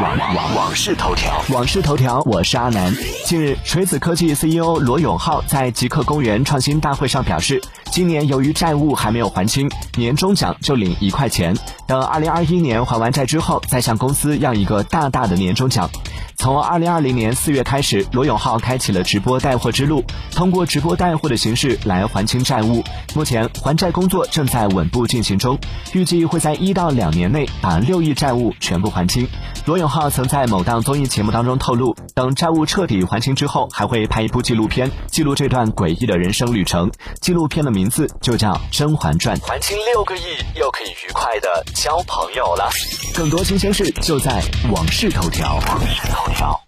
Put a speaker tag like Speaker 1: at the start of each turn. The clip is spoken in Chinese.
Speaker 1: 网网往事头条，网事头条，我是阿南。近日，锤子科技 CEO 罗永浩在极客公园创新大会上表示，今年由于债务还没有还清，年终奖就领一块钱，等2021年还完债之后，再向公司要一个大大的年终奖。从二零二零年四月开始，罗永浩开启了直播带货之路，通过直播带货的形式来还清债务。目前还债工作正在稳步进行中，预计会在一到两年内把六亿债务全部还清。罗永浩曾在某档综艺节目当中透露，等债务彻底还清之后，还会拍一部纪录片，记录这段诡异的人生旅程。纪录片的名字就叫《甄嬛传》。还清六个亿，又可以愉快的交朋友了。更多新鲜事就在《往事头条》。往事头条。